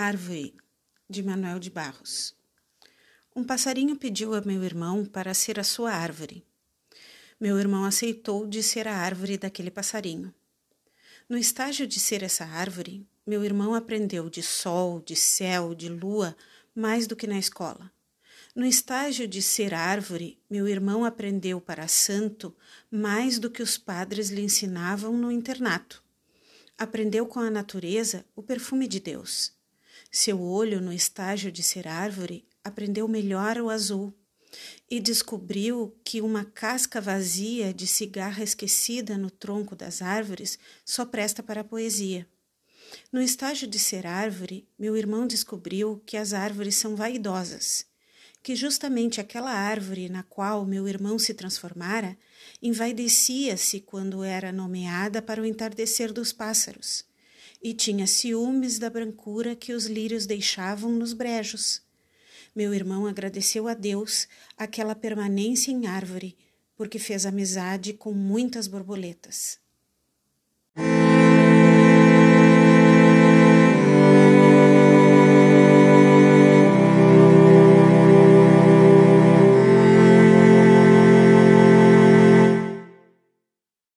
árvore de Manuel de Barros. Um passarinho pediu a meu irmão para ser a sua árvore. Meu irmão aceitou de ser a árvore daquele passarinho. No estágio de ser essa árvore, meu irmão aprendeu de sol, de céu, de lua, mais do que na escola. No estágio de ser árvore, meu irmão aprendeu para santo mais do que os padres lhe ensinavam no internato. Aprendeu com a natureza o perfume de Deus. Seu olho, no estágio de ser árvore, aprendeu melhor o azul e descobriu que uma casca vazia de cigarra esquecida no tronco das árvores só presta para a poesia. No estágio de ser árvore, meu irmão descobriu que as árvores são vaidosas, que justamente aquela árvore na qual meu irmão se transformara envaidecia-se quando era nomeada para o entardecer dos pássaros, e tinha ciúmes da brancura que os lírios deixavam nos brejos. Meu irmão agradeceu a Deus aquela permanência em árvore, porque fez amizade com muitas borboletas.